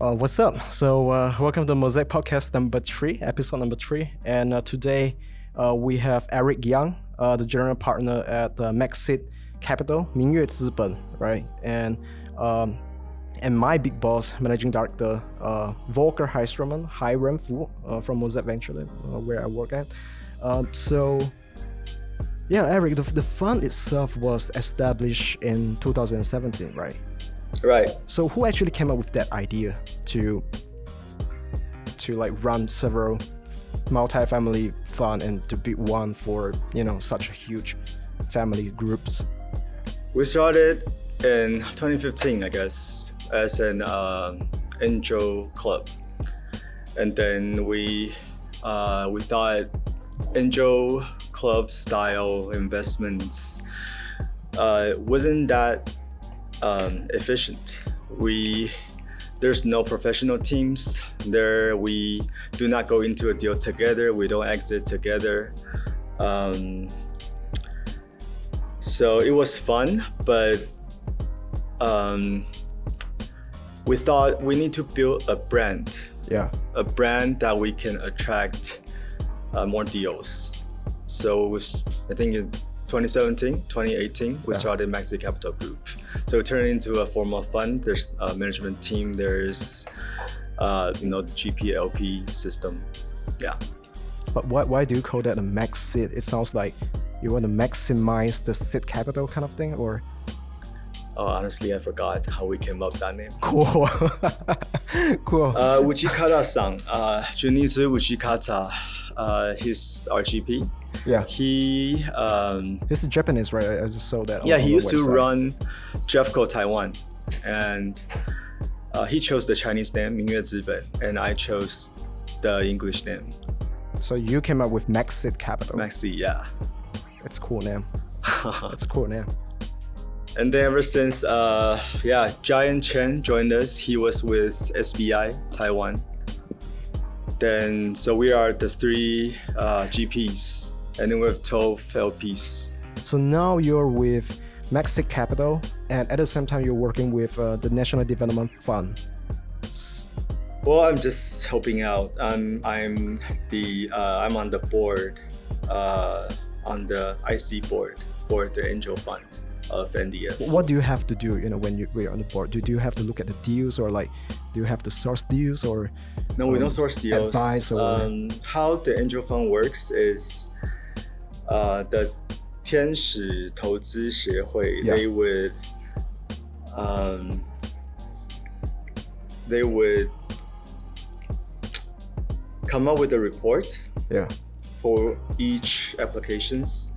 Uh, what's up? So, uh, welcome to Mosaic Podcast number three, episode number three. And uh, today uh, we have Erik Yang, uh, the general partner at uh, Maxceed Capital, Mingyue Ziben, right? And um, and my big boss, managing director uh, Volker Heistermann, Hiram Fu from Mosaic Venture where I work at. Um, so, yeah, Erik, the, the fund itself was established in 2017, right? Right. So who actually came up with that idea to to like run several multi-family fund and to build one for you know such a huge family groups? We started in 2015, I guess, as an um angel club, and then we uh, we thought angel club style investments uh, wasn't that um, efficient. We there's no professional teams there. We do not go into a deal together. We don't exit together. Um, so it was fun, but um, we thought we need to build a brand, Yeah. a brand that we can attract uh, more deals. So it was, I think in 2017, 2018, we started Maxceed Capital Group. So it turned into a formal fund. There's a management team. There's, uh, you know, the GPLP system. Yeah. But why, why do you call that a max sit? It sounds like you want to maximize the sit capital kind of thing, or Oh, honestly, I forgot how we came up that name. cool, cool. Uh, Uchikata-san, uh, Junichi Uchikata, uh, he's our GP. Yeah. He um He's Japanese, right? I just saw that. Yeah, he used to run JAFCO Taiwan and uh, he chose the Chinese name Mingyue Ziben and I chose the English name. So you came up with Maxceed Capital. Maxceed, yeah. It's cool name. it's cool name. And then ever since, uh, yeah, Giant Chen joined us. He was with SBI Taiwan. Then, so we are the three uh, GPs and then we have 12 LPs. So now you're with Maxceed Capital, and at the same time you're working with uh, the National Development Fund. Well, I'm just helping out. I'm I'm the uh, I'm on the board, uh, on the IC board for the Angel Fund of NDF. What do you have to do, you know, when you, when you're on the board? Do, do you have to look at the deals, or like, do you have to source deals, or No, we um, don't source deals. advice or- um, how the Angel Fund works is, uh, the 天使投资协会 Yeah. they would, um, they would come up with a report yeah, for each applications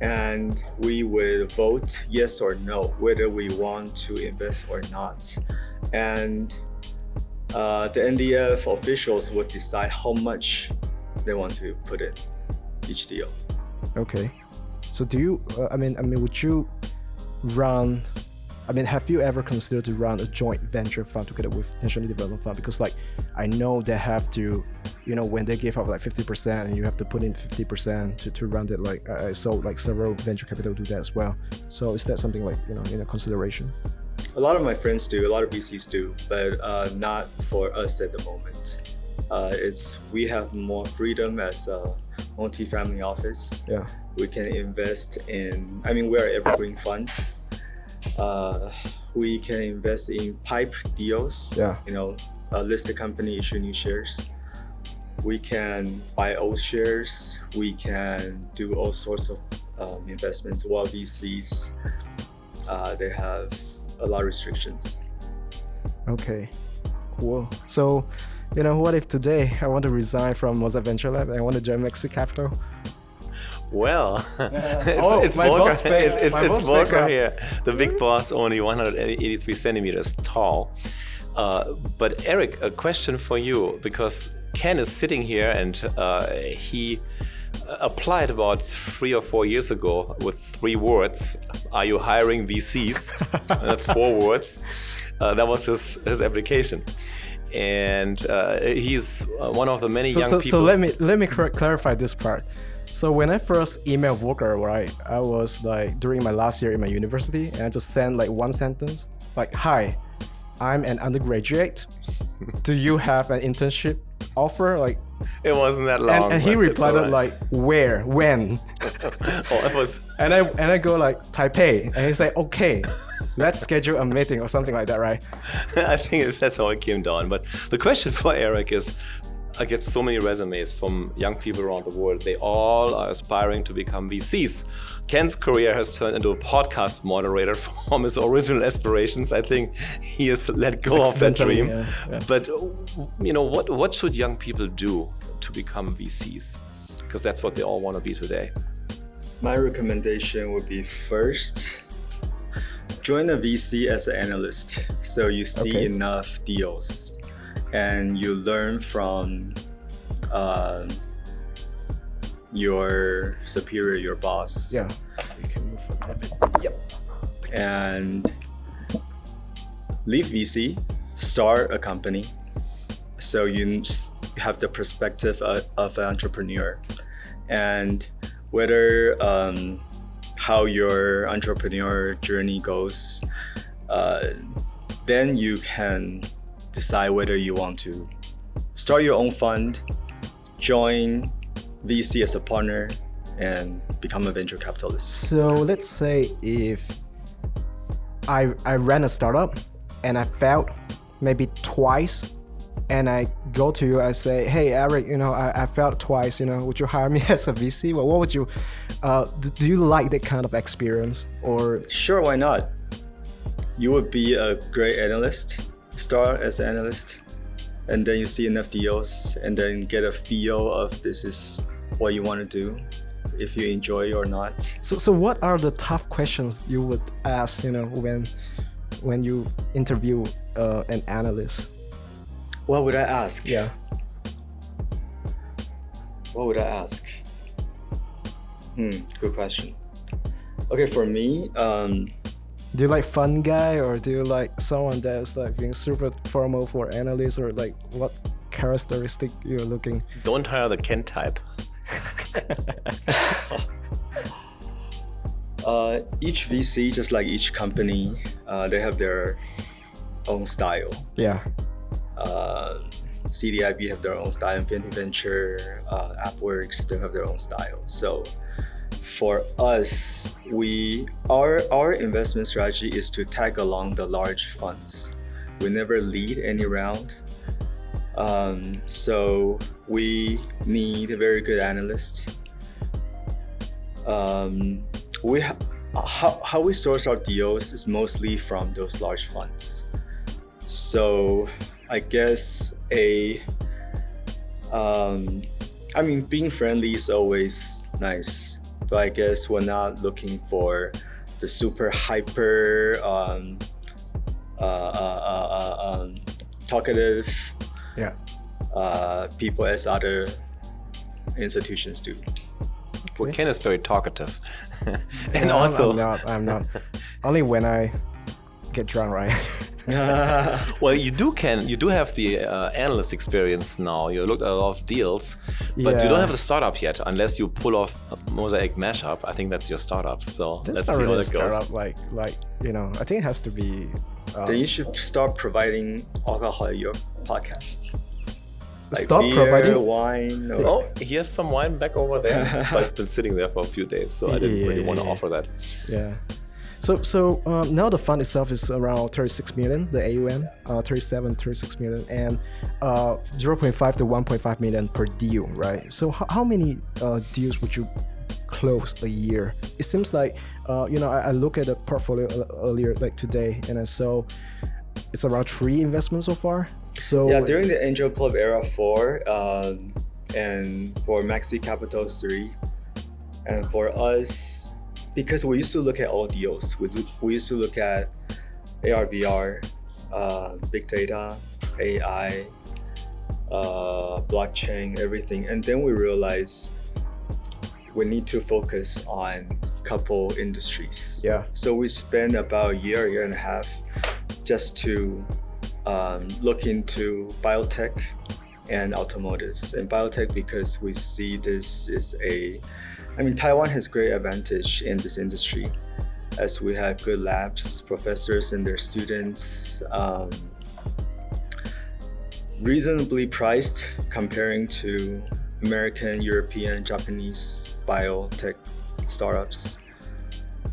and we would vote yes or no whether we want to invest or not and uh, the ndf officials would decide how much they want to put in each deal okay. So do you? Uh, I mean, I mean, would you run? I mean, have you ever considered to run a joint venture fund together with National Development Fund? Because like, I know they have to, you know, when they give up like fifty percent, and you have to put in fifty percent to, to run it. Like, I saw like several venture capital do that as well. So is that something like you know in a consideration? a lot of my friends do a lot of vcs do but uh, not for us at the moment uh, it's we have more freedom as a multi-family office. Yeah. we can invest in i mean we're an evergreen fund. Uh, we can invest in pipe deals. Yeah. you know a listed company issue new shares. We can buy old shares. We can do all sorts of um, investments. While vcs uh, they have a lot of restrictions. Okay, cool. So, you know, what if today I want to resign from Mosaic Venture Lab and I want to join Maxceed Capital? Well, it's, Oh, it's my Volker. boss It's, it's, my it's boss Volker here, the big boss, only 183 centimeters tall. Uh, but Erik, a question for you because Ken is sitting here and uh, he applied about three or four years ago with three words: "Are you hiring VCs?" That's four words. Uh, that was his his application, and uh, he's uh, one of the many So, young so, people. so let me let me clar- clarify this part. So when I first emailed Volker, right, I was like during my last year in my university, and I just sent like one sentence, like "Hi, I'm an undergraduate. Do you have an internship offer? Like, It wasn't that long. and, and he replied alright. like, where, when? oh, it was. And I and I go like Taipei, and he's like, okay, let's schedule a meeting or something like that, right? I think that's how it came down. But the question for Erik is I get so many resumes from young people around the world. They all are aspiring to become VCs. Ken's career has turned into a podcast moderator from his original aspirations. I think he has let go of that dream. yeah, yeah. But you know what? What should young people do to become VCs? Because that's what they all want to be today. My recommendation would be first join a VC as an analyst so you see Okay. enough deals and you learn from uh, your superior, your boss. Yeah. You can move a little bit. Yep. and leave VC, start a company, so you have the perspective of, of an entrepreneur, and whether um, how your entrepreneur journey goes, uh, then you can decide whether you want to start your own fund, join VC as a partner, and become a venture capitalist. So let's say if I I ran a startup and I failed maybe twice and I go to you I say hey Erik you know I, I failed twice you know would you hire me as a VC well what would you uh, do, do you like that kind of experience or Sure, why not? You would be a great analyst, start as an analyst, and then you see enough deals, and then get a feel of this is what you want to do, if you enjoy it or not. so so what are the tough questions you would ask you know when when you interview uh, an analyst What would I ask? yeah What would I ask? Hmm, good question. Okay, for me, um, Do you like fun guy or do you like someone that's like being super formal for analysts or like what characteristic you're looking? Don't hire the Ken type. uh, each VC, just like each company, uh, they have their own style. Yeah. Uh, CDIB have their own style, Infinity Venture, uh, AppWorks, they have their own style. So for us, we our our investment strategy is to tag along the large funds. We never lead any round. Um, so we need a very good analyst. Um, we ha- how, how we source our deals is mostly from those large funds. So I guess a um, I mean being friendly is always nice, but I guess we're not looking for the super hyper um, uh, uh, uh, uh, um, talkative Yeah. uh, people as other institutions do. Well, Ken is very talkative. and No, I'm- also, I'm not. I'm not. Only when I get drunk, right? Well, you do can you do have the uh, analyst experience now. You looked at a lot of deals, but you don't have the startup yet, unless you pull off a Mosaic mashup. I think that's your startup. So That's let's not see really how a that goes. startup. Like, like you know, I think it has to be. Um, then you should start providing alcohol at your podcast. Like stop beer, providing. wine. Or, Oh, here's some wine back over there, but it's been sitting there for a few days, so I didn't really want to Yeah. offer that. Yeah. So so um, now the fund itself is around 36 million, the AUM, uh, 37, 36 million, and uh, 0.5 to 1.5 million per deal, right? So how, how many uh, deals would you close a year? It seems like uh, you know I, I look at the portfolio earlier like today, and I saw it's around three investments so far. So Yeah, during the Angel Club era four, um, and for Maxceed Capitals three, and for us, because we used to look at all deals. We we used to look at ARVR, uh, big data, AI, uh, blockchain, everything, and then we realized we need to focus on couple industries. Yeah. So we spent about a year, year and a half, just to um, look into biotech and automotives. And biotech because we see this is a, I mean, Taiwan has great advantage in this industry, as we have good labs, professors and their students, um, reasonably priced comparing to American, European, Japanese biotech startups.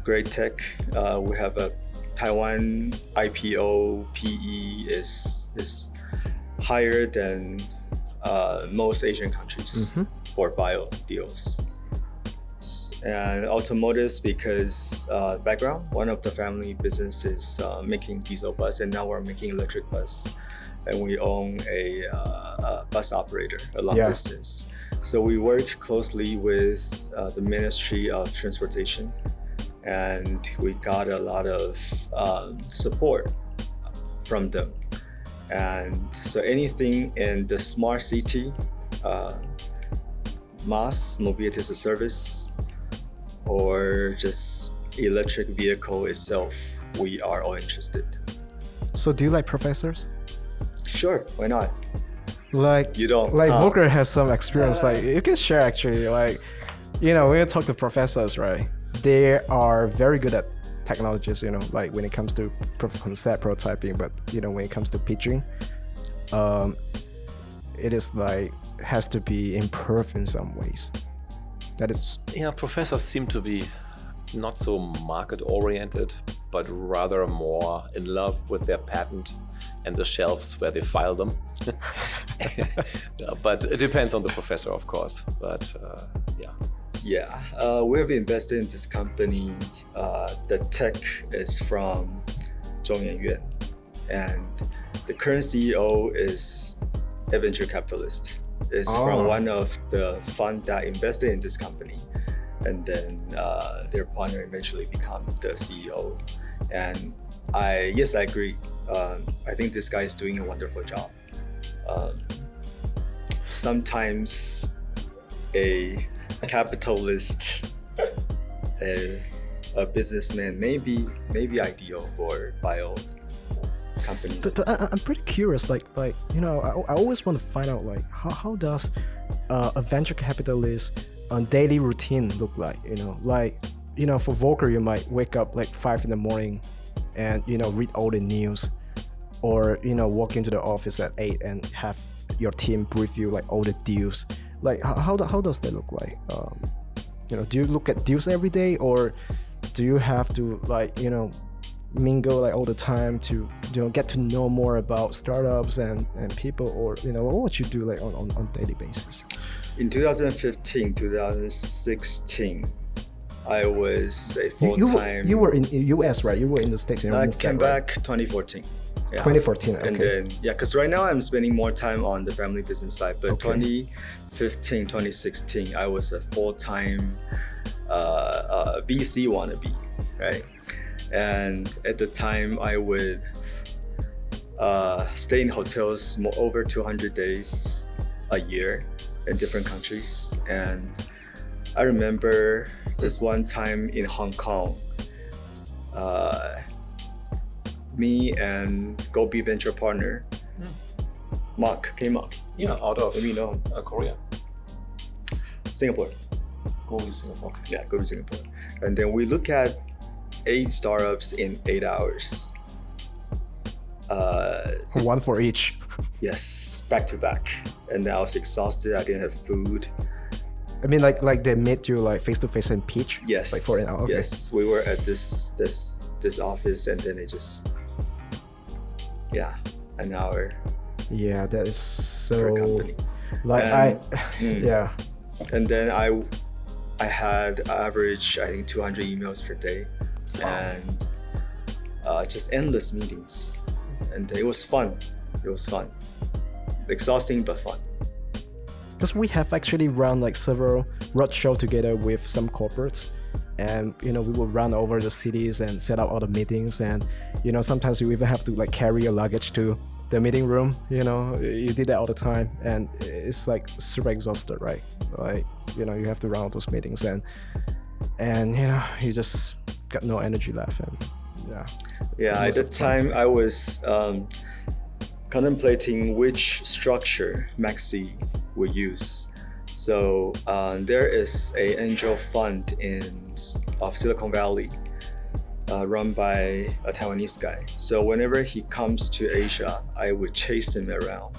Great tech. Uh, we have a Taiwan IPO PE is is higher than uh, most Asian countries for bio deals. And automotives because uh, background, one of the family businesses uh, making diesel bus, and now we're making electric bus, and we own a, uh, a bus operator, a long Yeah. distance. So we work closely with uh, the Ministry of Transportation, and we got a lot of um, support from them. And so anything in the smart city, uh, mass mobility as a service, or just electric vehicle itself, we are all interested. So do you like professors? Sure, why not? Like You don't, like huh? Volker has some experience. Like you can share actually. Like you know when you talk to professors, right? They are very good at technologies. You know, like when it comes to proof of concept prototyping, but you know when it comes to pitching, um, it is like has to be improved in some ways. That is Yeah, professors seem to be not so market oriented, but rather more in love with their patent and the shelves where they file them. But it depends on the professor, of course. But uh, yeah. Yeah, uh, we have invested in this company. Uh, the tech is from Zhongyan Yuan, and the current CEO is a venture capitalist. Is Oh. from one of the fund that invested in this company, and then uh, their partner eventually become the CEO. And I yes, I agree. Um, I think this guy is doing a wonderful job. Um, sometimes a capitalist, a, a businessman may be, may be ideal for bio companies. But, but I, I'm pretty curious. Like, like you know, I, I always want to find out like how, how does uh, a venture capitalist uh, daily routine look like? You know, like you know, for Volker, you might wake up like five in the morning, and you know, read all the news, or you know, walk into the office at eight and have your team brief you like all the deals. Like, how how, how does that look like? Um, you know, do you look at deals every day, or do you have to like you know mingle like all the time to you know get to know more about startups and and people or you know what you do like on on, on daily basis in 2015, 2016, I was a you, full you, were, time. you were in us right you were in the states and you I came back, right? back 2014. Yeah. 2014 okay And then, yeah, because right now I'm spending more time on the family business side. But Okay. 2015, 2016, I was a full time uh, uh, VC wannabe, right? And at the time, I would uh, stay in hotels more over 200 days a year in different countries. And I remember this one time in Hong Kong. Uh, me and Gobi venture partner, Mark, K Mark, Yeah, out of Maybe no. uh, Korea. Singapore. Gobi, Singapore. Okay. Yeah, Gobi Singapore. And then we look at eight startups in eight hours. Uh, one for each yes, back to back. And I was exhausted. I didn't have food. i mean like like they met you like face to face and pitch Yes. like for an hour okay. Yes, we were at this this this office, and then it just yeah, an hour yeah that is so company. like And- i Mm. yeah and then I I had average I think 200 emails per day, and uh, just endless meetings, and it was fun. It was fun, exhausting but fun. because we have actually run like several roadshow together with some corporates. And you know we will run over the cities and set up all the meetings. And you know sometimes you even have to like carry your luggage to the meeting room you know. You did that all the time. And it's like super exhausted right? Like you know you have to run all those meetings. And and you know you just got no energy left and yeah Yeah, at the time. I was um, contemplating which structure Maxceed would use. So um, there is a angel fund in of Silicon Valley, uh, run by a Taiwanese guy. So whenever he comes to Asia, I would chase him around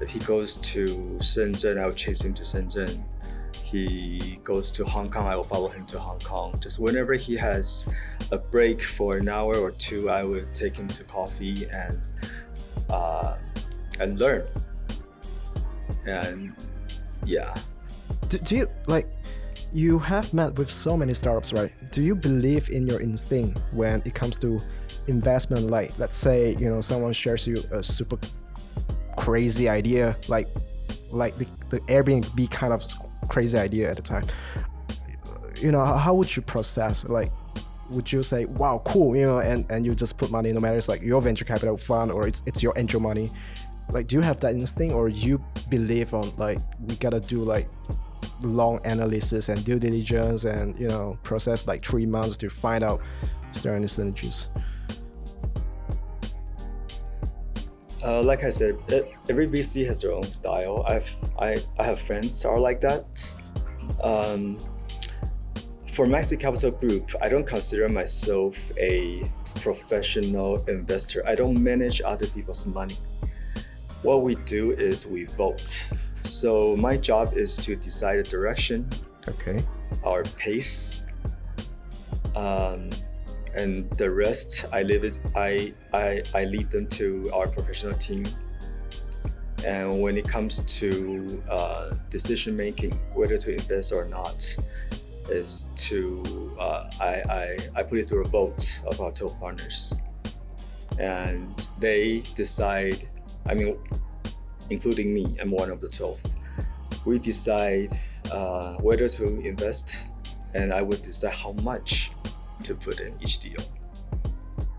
if he goes to Shenzhen, I will chase him to Shenzhen. He goes to Hong Kong, I will follow him to Hong Kong. Just whenever he has a break for an hour or two, I will take him to coffee and uh, and learn. And yeah, Do, do you like? You have met with so many startups, right? Do you believe in your instinct when it comes to investment? Like, let's say you know someone shares you a super crazy idea, like like the, the Airbnb kind of crazy idea at the time. You know, how, would you process? Like, would you say, "Wow, cool," you know, and and you just put money, no matter it's like your venture capital fund or it's it's your angel money. Like, do you have that instinct, or you believe on like we gotta do like long analysis and due diligence and you know process like three months to find out is there any synergies? Uh, like I said, e- every VC has their own style. I've I, I have friends that are like that. Um, for Maxceed Capital Group, I don't consider myself a professional investor. I don't manage other people's money. What we do is we vote. So my job is to decide the direction, Okay. our pace, um, and the rest I leave it. I, I I lead them to our professional team. And when it comes to uh, decision making, whether to invest or not, is to uh, I, I I put it through a vote of our top partners, and they decide. I mean, including me, I'm one of the twelve. We decide uh, whether to invest, and I would decide how much to put in each deal.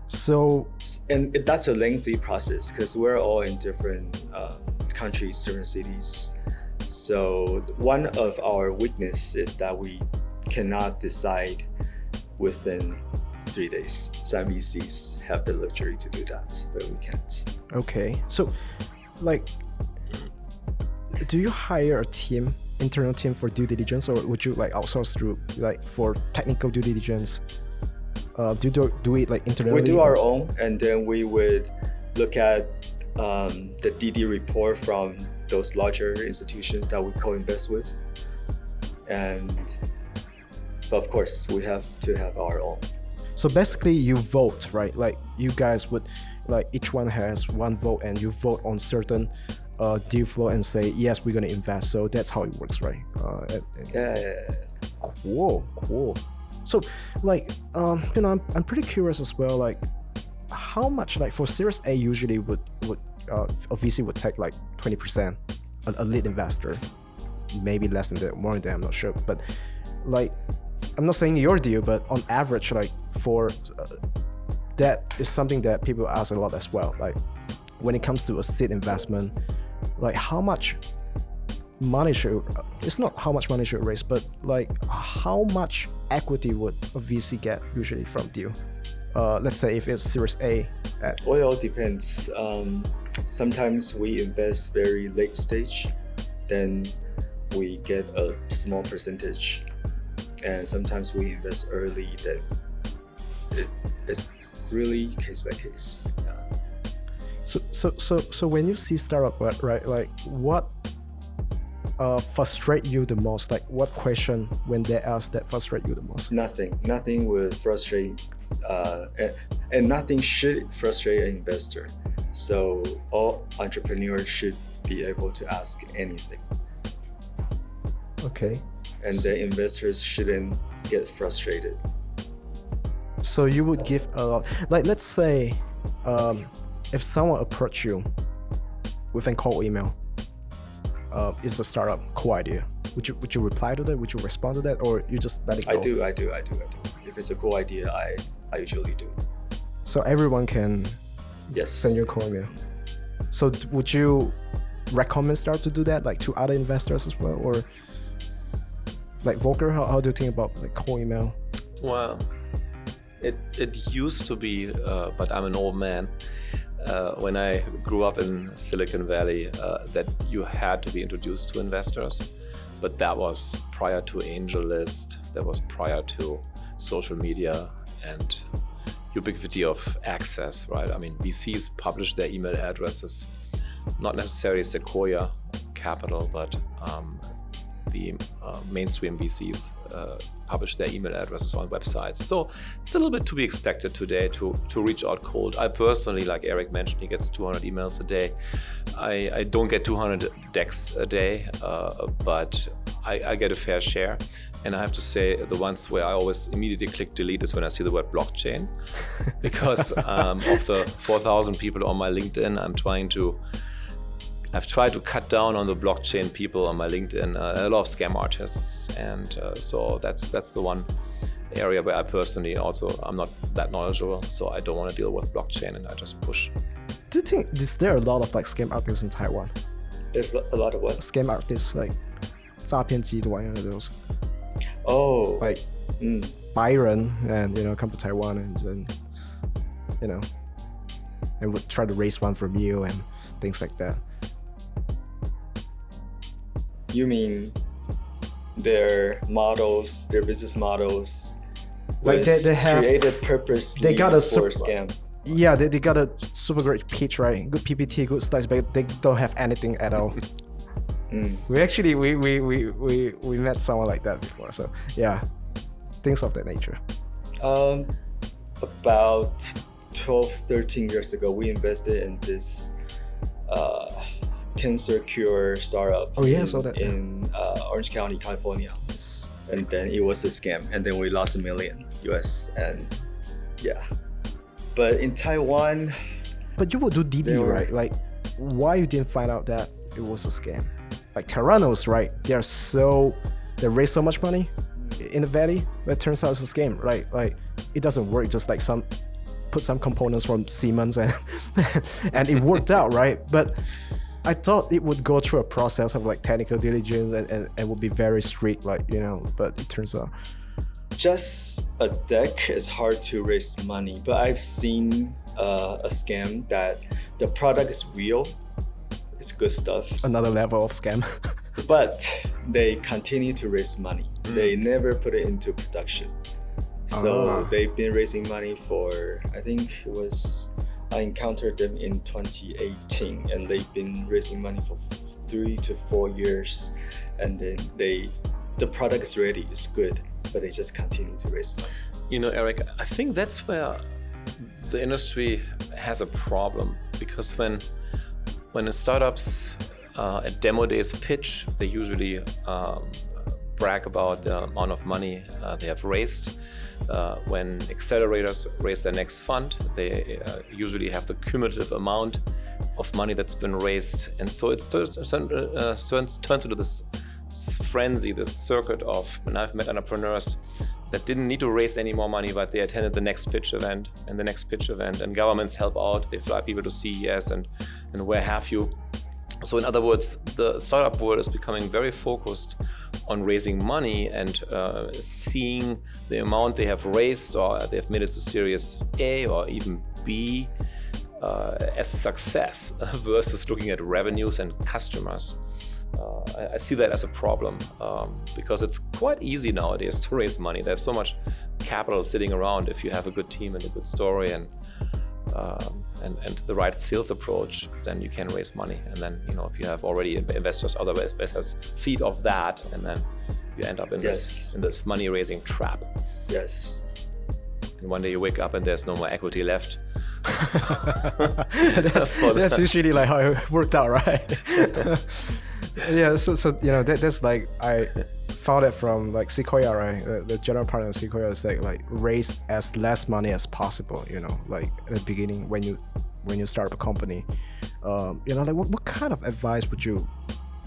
So And it, that's a lengthy process because we're all in different uh, countries, different cities. So one of our weakness is that we cannot decide within three days. Some VCs have the luxury to do that, but we can't. okay, so like, do you hire a team, internal team for due diligence, or would you like outsource through like for technical due diligence? Uh, do do do it like internally? We do our own, and then we would look at um, the DD report from those larger institutions that we co-invest with, and but of course we have to have our own. So basically, you vote, right? Like you guys would, like each one has one vote, and you vote on certain uh, deal flow and say yes, we're gonna invest. So that's how it works, right? Uh, and- and- Yeah, cool, cool. So, like, um, you know, I'm, I'm pretty curious as well. Like, how much, like, for Series A, usually would would uh, a VC would take like twenty percent, a, a lead investor, maybe less than that, more than that. I'm not sure, but like, I'm not saying your deal, but on average, like, for uh, that is something that people ask a lot as well. Like, when it comes to a seed investment, like, how much money should it's not how much money should raise but like how much equity would a vc get usually from deal uh, let's say if it's series a at well, it all depends. Um, sometimes we invest very late stage, then we get a small percentage, and sometimes we invest early. Then it, it's really case by case. Yeah. so so so so when you see startup right like what uh frustrate you the most like what question when they ask that frustrate you the most Nothing, nothing would frustrate, uh, and, and nothing should frustrate an investor. So all entrepreneurs should be able to ask anything, okay and the investors shouldn't get frustrated. So you would give a lot. Like let's say, um, if someone approach you with a cold email, uh, it's a startup cool idea. Would you would you reply to that? Would you respond to that, or you just let it go? I do, I do, I do, I do. If it's a cool idea, I, I usually do. So everyone can Yes. send you a cold email. So would you recommend startup to do that, like to other investors as well, or like Volker? How, how do you think about like cold email? Well, it it used to be, uh, but I'm an old man. Uh, when I grew up in Silicon Valley, uh, that you had to be introduced to investors, but that was prior to AngelList. That was prior to social media and ubiquity of access, right? I mean, VCs publish their email addresses not necessarily Sequoia Capital, but um, the uh, mainstream VCs uh, publish their email addresses on websites. So it's a little bit to be expected today to, to reach out cold. I personally, like Erik mentioned, he gets 200 emails a day. I, I don't get 200 decks a day, uh, but I, I, get a fair share. And I have to say, the ones where I always immediately click delete is when I see the word blockchain, because um, of the 4,000 people on my LinkedIn, I'm trying to I've tried to cut down on the blockchain people on my LinkedIn, uh, a lot of scam artists, and uh, so that's that's the one area where I personally also I'm not that knowledgeable, so I don't want to deal with blockchain, and I just push. Do you think is there a lot of like scam artists in Taiwan? There's a lot of what? Scam artists like 诈骗集团 you know those. Oh, like mm. Byron and you know come to Taiwan and then you know and would try to raise fund from you and things like that. You mean their models, their business models, like they, they have created purposely they got a for super, scam. Yeah, they, they got a super great pitch, right? Good PPT, good slides, but they don't have anything at all. Mm. We actually we, we, we, we, we met someone like that before, so yeah, things of that nature. Um, about 12, 13 years ago, we invested in this uh, cancer cure startup. Oh yeah, in, saw that in uh, Orange County, California, and then it was a scam, and then we lost a million US, and yeah. But in Taiwan, but you would do DD, were, right? Like, why you didn't find out that it was a scam? Like Theranos, right? They are so they raise so much money in the valley, but it turns out it's a scam, right? Like it doesn't work. Just like some put some components from Siemens and and it worked out, right? But I thought it would go through a process of like technical diligence and, and, and would be very strict, like, you know, but it turns out. Just a deck is hard to raise money, but I've seen uh, a scam that the product is real, it's good stuff. Another level of scam. but they continue to raise money. Mm. They never put it into production. So ah. they've been raising money for, I think it was I encountered them in 2018, and they've been raising money for three to four years, and then they, the product is ready, it's good, but they just continue to raise money. You know, Erik, I think that's where the industry has a problem because when when startups uh, at demo days pitch, they usually um, brag about the amount of money uh, they have raised. Uh, when accelerators raise their next fund, they uh, usually have the cumulative amount of money that's been raised. And so it turns, uh, turns, turns into this frenzy, this circuit of, and I've met entrepreneurs that didn't need to raise any more money, but they attended the next pitch event and the next pitch event, and governments help out. They fly people to CES and, and where have you. So, in other words, the startup world is becoming very focused on raising money and uh, seeing the amount they have raised or they've made it to Series A or even B uh, as a success versus looking at revenues and customers. Uh, I, I, see that as a problem um, because it's quite easy nowadays to raise money. There's so much capital sitting around if you have a good team and a good story and um, and, and the right sales approach, then you can raise money. And then, you know, if you have already investors, other investors feed off that, and then you end up in yes. this in this money raising trap. Yes. And one day you wake up and there's no more equity left. that's, that's usually like how it worked out, right? yeah. So, so you know, that, that's like I found it from like Sequoia, right? The, the general partner of Sequoia is like like raise as less money as possible. You know, like at the beginning when you when you start up a company, um, you know, like what, what kind of advice would you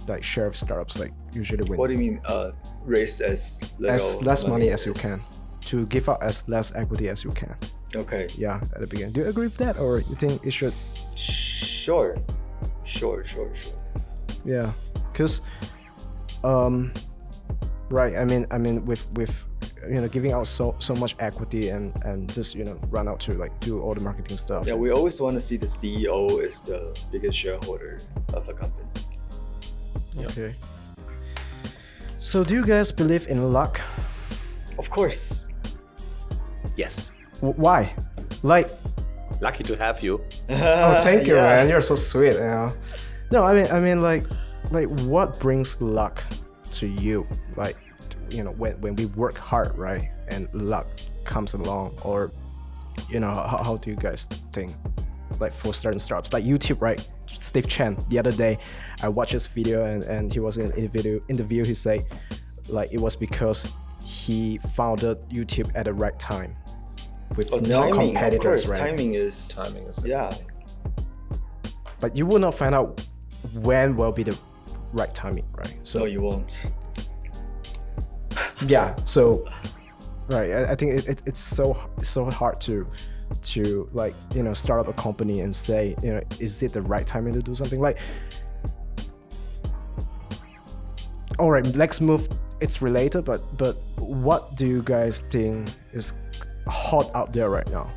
like share with startups? Like usually when what do you mean uh, raise as as less money, money as you can to give out as less equity as you can. Okay. Yeah, at the beginning. Do you agree with that, or you think it should? Sure, sure, sure, sure. Yeah, because um, Right. I mean, I mean, with with you know giving out so so much equity and and just you know run out to like do all the marketing stuff. Yeah, we always want to see the CEO is the biggest shareholder of a company. Okay. So, do you guys believe in luck? Of course. Yes. W- why? Like. Lucky to have you. oh, thank you, yeah. man. You're so sweet. You know. No, I mean, I mean, like, like what brings luck to you? Like, you know, when when we work hard, right, and luck comes along, or you know, how, how do you guys think? Like for certain startups, like YouTube, right? Steve Chen. The other day, I watched his video, and, and he was in a video interview. He said, like, it was because he founded YouTube at the right time with Oh, no timing, of competitors, course, right? timing is Timing is yeah. But you will not find out when will be the right timing, right? So No, you won't. yeah so right i, I think it, it, it's so so hard to to like you know start up a company and say you know is it the right timing to do something like all right let's move it's related but but what do you guys think is hot out there right now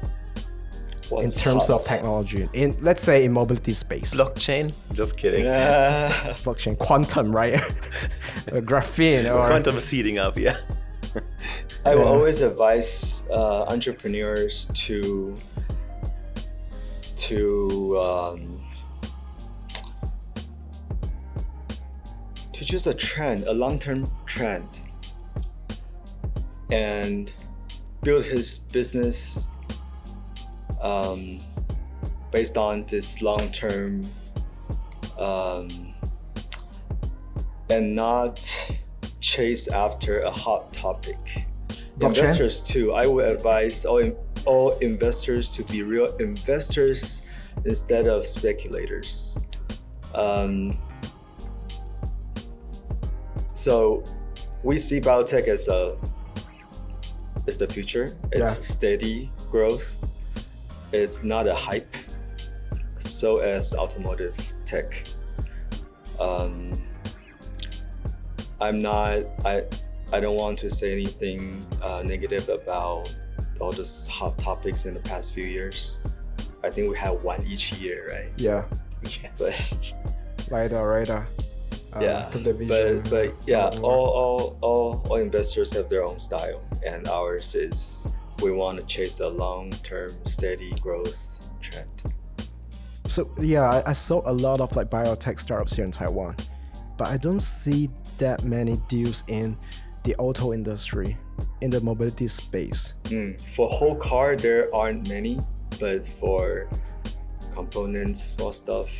What's in terms of technology in let's say in mobility space Blockchain? Just kidding. Yeah. blockchain quantum right graphene or Quantum is heating up, yeah. I will Yeah. always advise uh, entrepreneurs to to um, to choose a trend, a long-term trend, and build his business um, based on this long-term um, and not chase after a hot topic. Blockchain? Investors too. I would advise all in, all investors to be real investors instead of speculators. Um, so we see biotech as a is the future. It's Yeah. steady growth. It's not a hype. So as automotive tech. Um, I'm not. I I don't want to say anything uh, negative about all those hot topics in the past few years. I think we have one each year, right? yeah Yes. But lidar radar uh, yeah, but but yeah, all, all all all investors have their own style, and ours is we want to chase a long-term, steady growth trend. So yeah, I, I saw a lot of like biotech startups here in Taiwan, but I don't see that many deals in the auto industry, in the mobility space. Mm. For whole car, there aren't many, but for components, small stuff,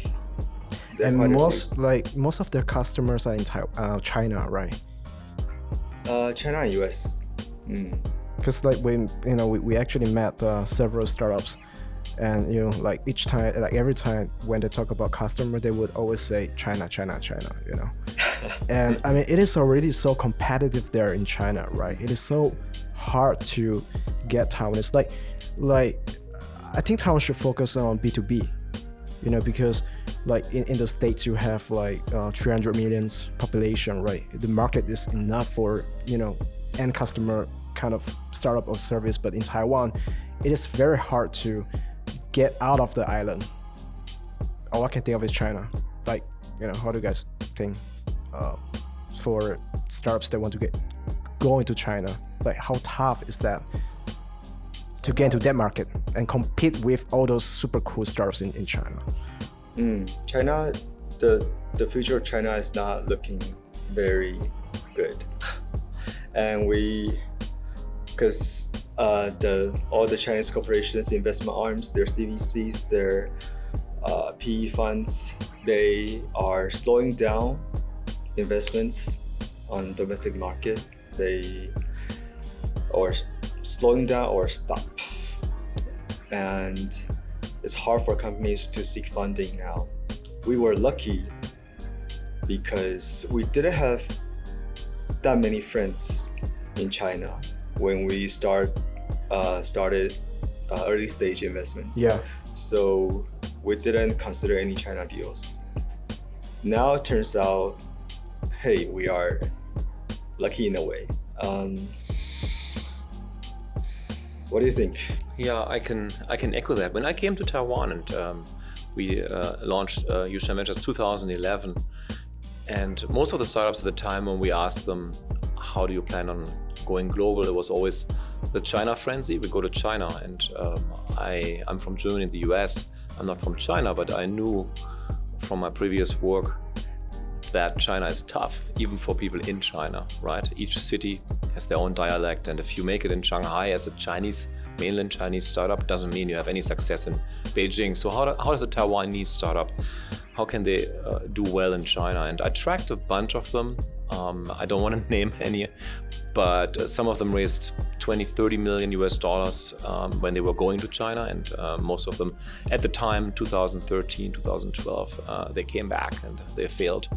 and quite a few. most like most of their customers are in Taiwan, uh, China, right? Uh, China and US. Mm. Because like we you know we, we actually met uh, several startups, and you know like each time like every time when they talk about customer, they would always say China, China, China. You know. and I mean, it is already so competitive there in China, right? It is so hard to get Taiwanese. Like, like I think Taiwan should focus on B two B, you know, because like in, in the states you have like uh, 300 millions population, right? The market is enough for you know end customer kind of startup or service, but in Taiwan, it is very hard to get out of the island. All I can think of is China. Like, you know, how do you guys think uh, for startups that want to get go into China? Like, how tough is that to get into that market and compete with all those super cool startups in, in China? Mm. China, the the future of China is not looking very good, and we, because uh, the all the Chinese corporations, investment arms, their CVCs, their uh, PE funds, they are slowing down investments on domestic market. They or slowing down or stop, and it's hard for companies to seek funding now. We were lucky because we didn't have that many friends in China when we start uh, started uh, early stage investments. Yeah. So we didn't consider any China deals. Now it turns out, hey, we are lucky in a way. Um, what do you think? Yeah, I can I can echo that. When I came to Taiwan and um, we uh, launched uh, Yushan Ventures 2011, and most of the startups at the time, when we asked them, "How do you plan on going global?" It was always the China frenzy. We go to China, and um, I I'm from Germany, the US. I'm not from China, but I knew from my previous work that China is tough, even for people in China, right? Each city has their own dialect, and if you make it in Shanghai as a Chinese, mainland Chinese startup, doesn't mean you have any success in Beijing. So how, how does a Taiwanese startup, how can they uh, do well in China? And I tracked a bunch of them. Um, I don't want to name any, but uh, some of them raised 20, 30 million US dollars um, when they were going to China, and uh, most of them at the time, 2013, 2012, uh, they came back and they failed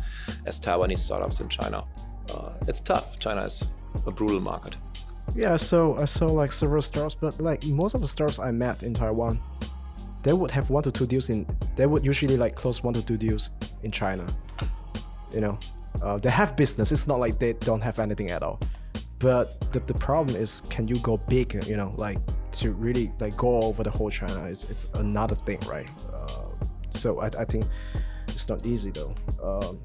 as Taiwanese startups in China. Uh, it's tough. China is a brutal market. Yeah, so I saw like several startups, but like most of the startups I met in Taiwan, they would have one to two deals in. They would usually like close one to two deals in China. You know, uh, they have business. It's not like they don't have anything at all. But the, the problem is, can you go big? You know, like to really like go over the whole China. It's it's another thing, right? Uh, so I, I think it's not easy though. Um,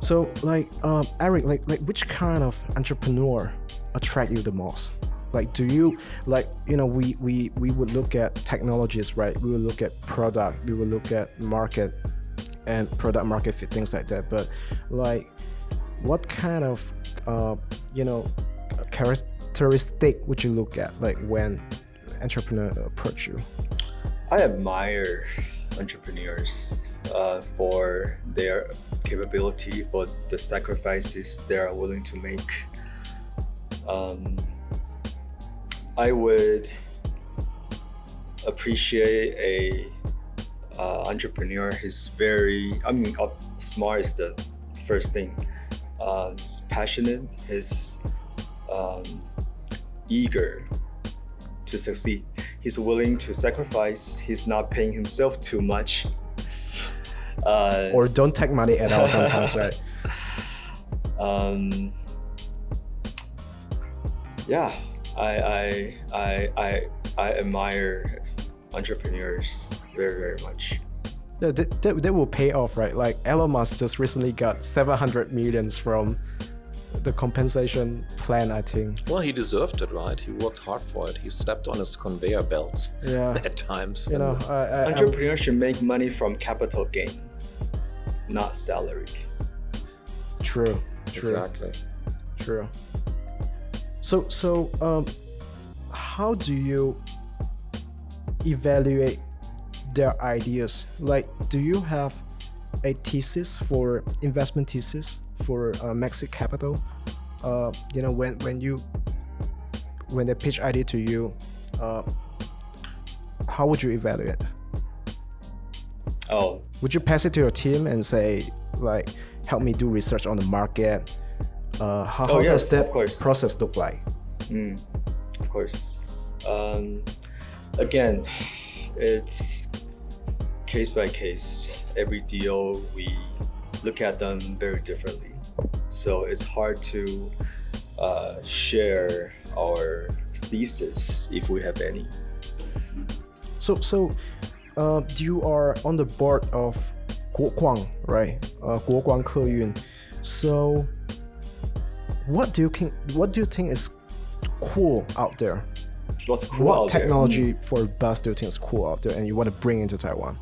so like um, Erik, like like which kind of entrepreneur attract you the most? Like do you like you know we we we would look at technologies, right? We would look at product, we would look at market and product market fit things like that. But like what kind of uh, you know characteristic would you look at like when entrepreneur approach you? I admire entrepreneurs uh, for their capability, for the sacrifices they are willing to make. Um, I would appreciate a uh, entrepreneur. He's very, I mean, uh, smart is the first thing. Uh, he's passionate. He's um, eager to succeed. He's willing to sacrifice. He's not paying himself too much. Uh, or don't take money at all sometimes, right? Um, yeah, I, I, I, I, I admire entrepreneurs very, very much. Yeah, that, that, that will pay off, right? Like Elon Musk just recently got 700 millions from the compensation plan, I think. Well, he deserved it, right? He worked hard for it. He stepped on his conveyor belts yeah. at times. You know, I, I, entrepreneurs should make money from capital gain, not salary. True. True. Exactly. True. So, so um, how do you evaluate their ideas? Like, do you have a thesis for investment thesis for uh, Maxceed Capital? Uh, you know, when when you when they pitch idea to you, uh, how would you evaluate? Oh, would you pass it to your team and say like, help me do research on the market? Uh, how, oh, how yes, does that of course. process look like? Mm, of course. Um, again, it's case by case. Every deal we look at them very differently, so it's hard to uh, share our thesis if we have any. So, so uh, you are on the board of Guoguang, right? Uh, Guoguang Keyun. So, what do you think? What do you think is cool out there? What's cool what out there? technology for bus do you think is cool out there, and you want to bring into Taiwan?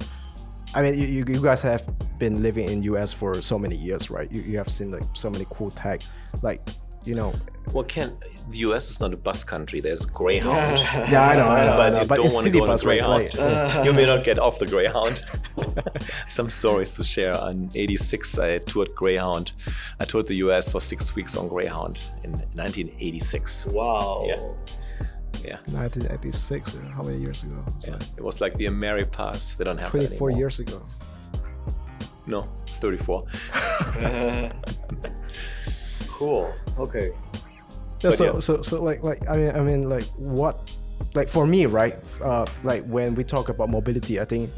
I mean, you, you, you guys have been living in US for so many years, right? You, you have seen like so many cool tech, like you know. Well, Ken, the US is not a bus country. There's Greyhound. Yeah, I know, I know. but I know. you But don't want to go on a right? Greyhound. Right. Uh. you may not get off the Greyhound. Some stories to share. In '86, I toured Greyhound. I toured the US for six weeks on Greyhound in 1986. Wow. Yeah. Yeah, 1986. uh, How many years ago? It's yeah. like It was like the Ameripass. They don't have 24 anymore. years ago. No, 34. cool. Okay. Yeah, But so, yeah. so so like like I mean I mean like what like for me right uh like when we talk about mobility I think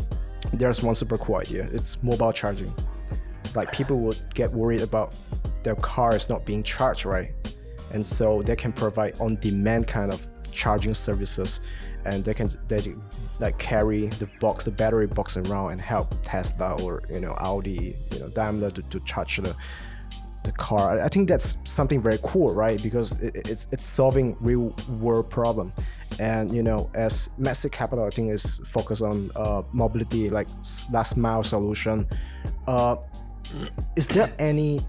there's one super cool idea it's mobile charging like people would get worried about their cars not being charged right and so they can provide on demand kind of charging services and they can they like carry the box the battery box around and help Tesla or you know Audi you know Daimler to, to charge the the car. I- think that's something very cool, right? Because it, it's it's solving real world problem. and you know, as Maxceed Capital, I think is focused on uh, mobility, like last mile solution. Uh, is there any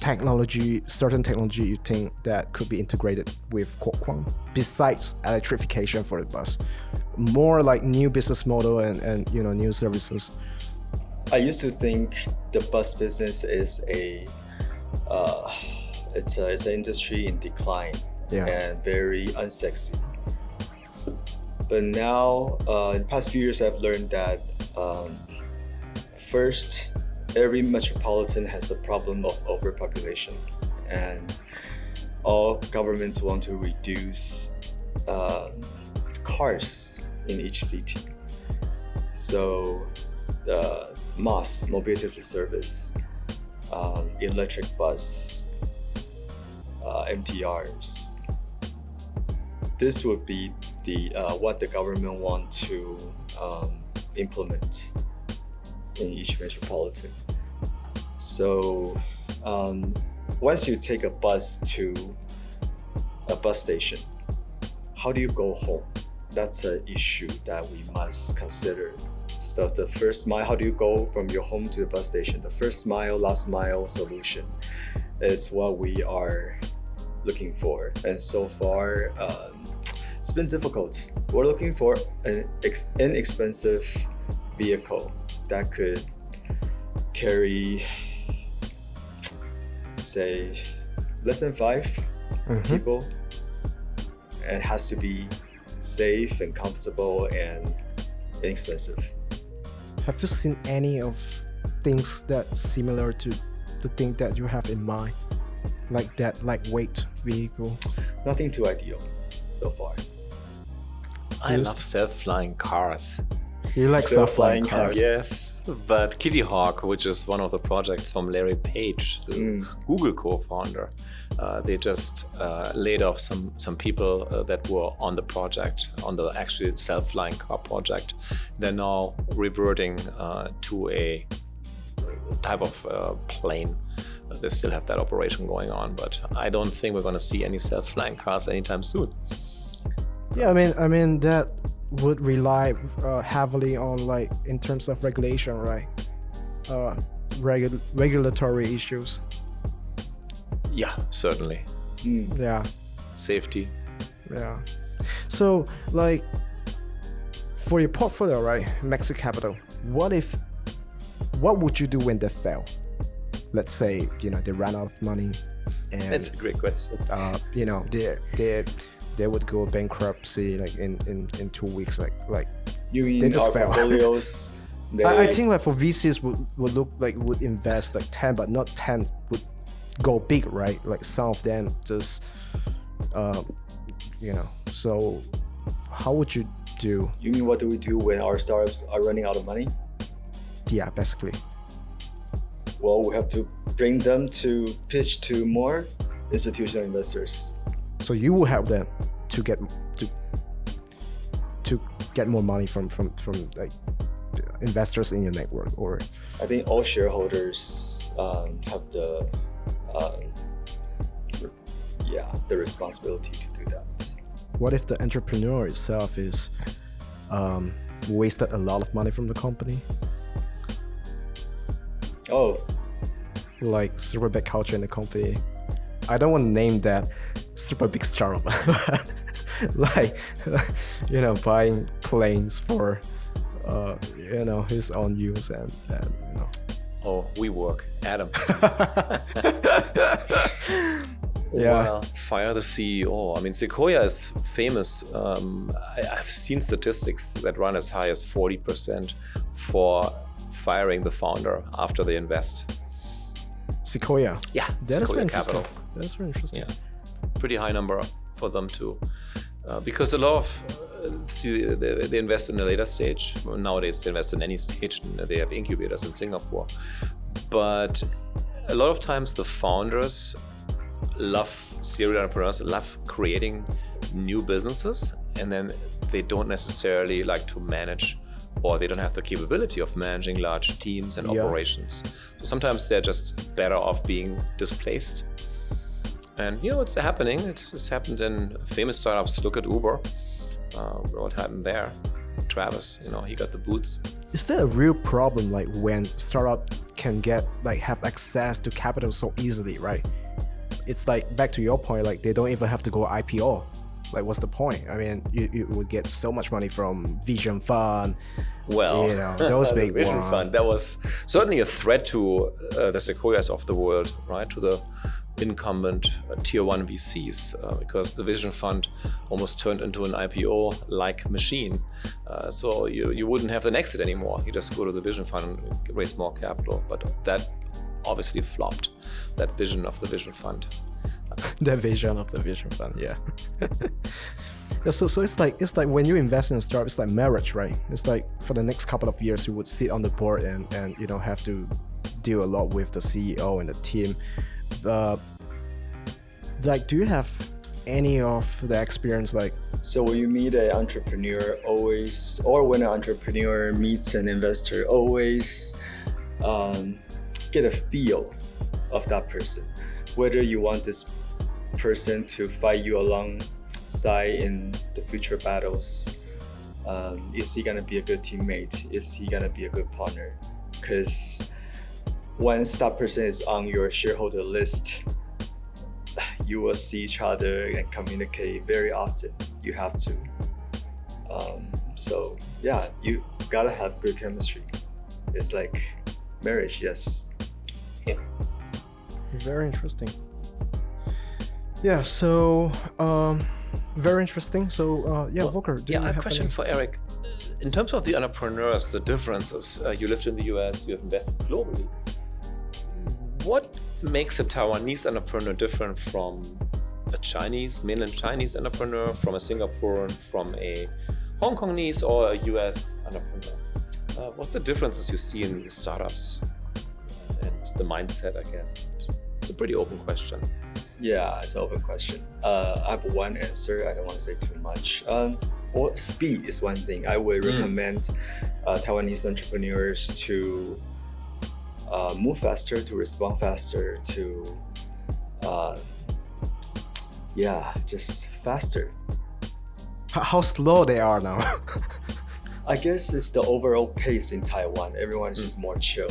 technology, certain technology you think that could be integrated with Guoguang besides electrification for the bus? More like new business model and, and you know new services. I used to think the bus business is a uh, it's a it's an industry in decline Yeah. and very unsexy. But now, uh, in the past few years, I've learned that um, first, every metropolitan has a problem of overpopulation, and all governments want to reduce uh, cars in each city. So the MaaS, Mobility as a Service, um, electric bus, uh, MTRs. This would be the uh, what the government want to um, implement in each metropolitan. So um, once you take a bus to a bus station, how do you go home? That's an issue that we must consider. So the first mile, how do you go from your home to the bus station? The first mile, last mile solution is what we are looking for. And so far, um, it's been difficult. We're looking for an ex- inexpensive vehicle that could carry, say, less than five Mhm. people It has to be safe and comfortable and inexpensive. Have you seen any of things that similar to the thing that you have in mind, like that lightweight vehicle? Nothing too ideal so far. I love self-flying cars. You like Self-flying self-flying cars? cars. Yes, but Kitty Hawk, which is one of the projects from Larry Page, the Mm. Google co-founder, uh, they just uh, laid off some some people uh, that were on the project, on the actually self-flying car project. They're now reverting uh, to a type of uh, plane. They still have that operation going on, but I don't think we're going to see any self-flying cars anytime soon. Yeah, I mean, I mean that would rely uh, heavily on like in terms of regulation, right? Uh, regu- regulatory issues. Yeah, certainly. Mm. Yeah, Safety. yeah. So like for your portfolio, right, Maxceed Capital. What if? What would you do when they fail? Let's say you know they ran out of money, and That's a great question. uh, you know they they they would go bankruptcy like in in in two weeks, like like You They just fail. portfolios? They, I, I think like for VCs would, would look like would invest like 10 but not 10 would go big right like some of them just um you know so how would you do You mean what do we do when our startups are running out of money? yeah basically Well, we have to bring them to pitch to more institutional investors. so you will help them to get to to get more money from from from like investors in your network or I think all shareholders um, have the um, yeah the responsibility to do that. what if the entrepreneur itself is um wasted a lot of money from the company Oh, like super bad culture in the company. I don't want to name that super big startup, like you know buying planes for uh, you know his own use and, and you know. Oh, WeWork. Adam. Yeah. Well, fire the CEO. I mean, Sequoia is famous. Um, I, I've seen statistics that run as high as 40% for firing the founder after they invest. Sequoia. Yeah, That is very Sequoia interesting. Capital. That is very interesting. Yeah, pretty high number for them too, uh, because a lot of uh, see they, they invest in a later stage. Nowadays, they invest in any stage. and They have incubators in Singapore, but a lot of times the founders love serial entrepreneurs, love creating new businesses, and then they don't necessarily like to manage. Or they don't have the capability of managing large teams and Yeah. operations. So sometimes they're just better off being displaced And you know, it's happening. It's, it's happened in famous startups. Look at Uber. Uh, what happened there? Travis, you know, he got the boots. Is there a real problem like when startup can get like have access to capital so easily, right? It's like back to your point, like they don't even have to go IPO. Like what's the point? I mean, you, you would get so much money from Vision Fund. Well, you know, those big Vision ones. Fund. That was certainly a threat to uh, the Sequoias of the world, right? To the incumbent uh, tier one VCs, uh, because the Vision Fund almost turned into an IPO-like machine. Uh, so you, you wouldn't have an exit anymore. You just go to the Vision Fund and raise more capital. But that obviously flopped. That vision of the Vision Fund. the vision of the vision fund yeah so, so it's like it's like when you invest in a startup it's like marriage right it's like for the next couple of years you would sit on the board and and you know have to deal a lot with the ceo and the team uh, like do you have any of the experience like So when you meet an entrepreneur, always, or when an entrepreneur meets an investor, always um, get a feel of that person. Whether you want this person to fight you alongside in the future battles. Um, is he gonna be a good teammate? Is he gonna be a good partner? Because once that person is on your shareholder list, you will see each other and communicate very often. You have to. Um, so yeah, you gotta have good chemistry. It's like marriage, yes. Yeah. Very interesting. Yeah, so um, very interesting. So uh, yeah, Well, Volker, do yeah, you I have a question any- for Erik. In terms of the entrepreneurs, the differences, uh, you lived in the US, you have invested globally. What makes a Taiwanese entrepreneur different from a Chinese, mainland Chinese entrepreneur, from a Singaporean, from a Hong Kongese, or a US entrepreneur? Uh, what's the differences you see in the startups and the mindset, I guess? It's a pretty open question. Yeah, it's an open question. Uh, I have one answer. I don't want to say too much. Um, or speed is one thing. I would Mm. recommend uh, Taiwanese entrepreneurs to uh, move faster, to respond faster, to uh, yeah, just faster. H- how slow they are now. I guess it's the overall pace in Taiwan. Everyone is Mm. just more chill.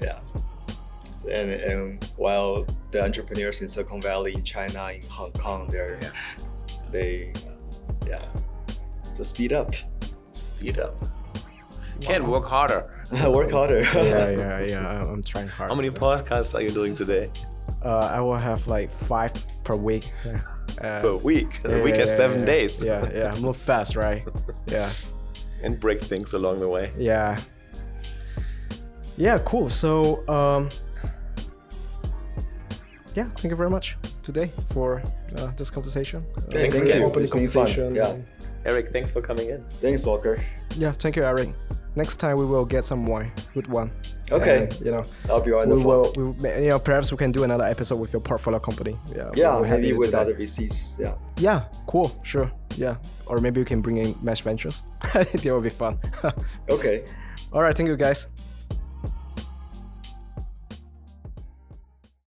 Yeah. And, and while the entrepreneurs in Silicon Valley, in China, in Hong Kong, they're Yeah. they yeah. So speed up. Speed up. Can't work harder. Work harder. yeah, yeah, yeah. I'm- I'm trying hard. How many podcasts are you doing today? Uh, I will have like five per week. Uh, Per week. yeah, a week yeah, has yeah, seven yeah. days. Yeah, yeah. Move fast, right? Yeah, And break things along the way. yeah. Yeah, cool. So, um, yeah, thank you very much today for uh, this conversation. Uh, Thanks thank again. open It's been fun. conversation. Yeah. Erik, thanks for coming in. Thanks, Volker. Yeah, thank you, Erik. Next time we will get some wine, good one. Okay. And, you know, That'll be we wonderful. will, we will, you know, perhaps we can do another episode with your portfolio company. Yeah. yeah, we're happy maybe with other VCs. Yeah. Yeah, cool, sure. Yeah. Or maybe you can bring in Mesh Ventures. I think that would be fun. Okay. All right, thank you guys.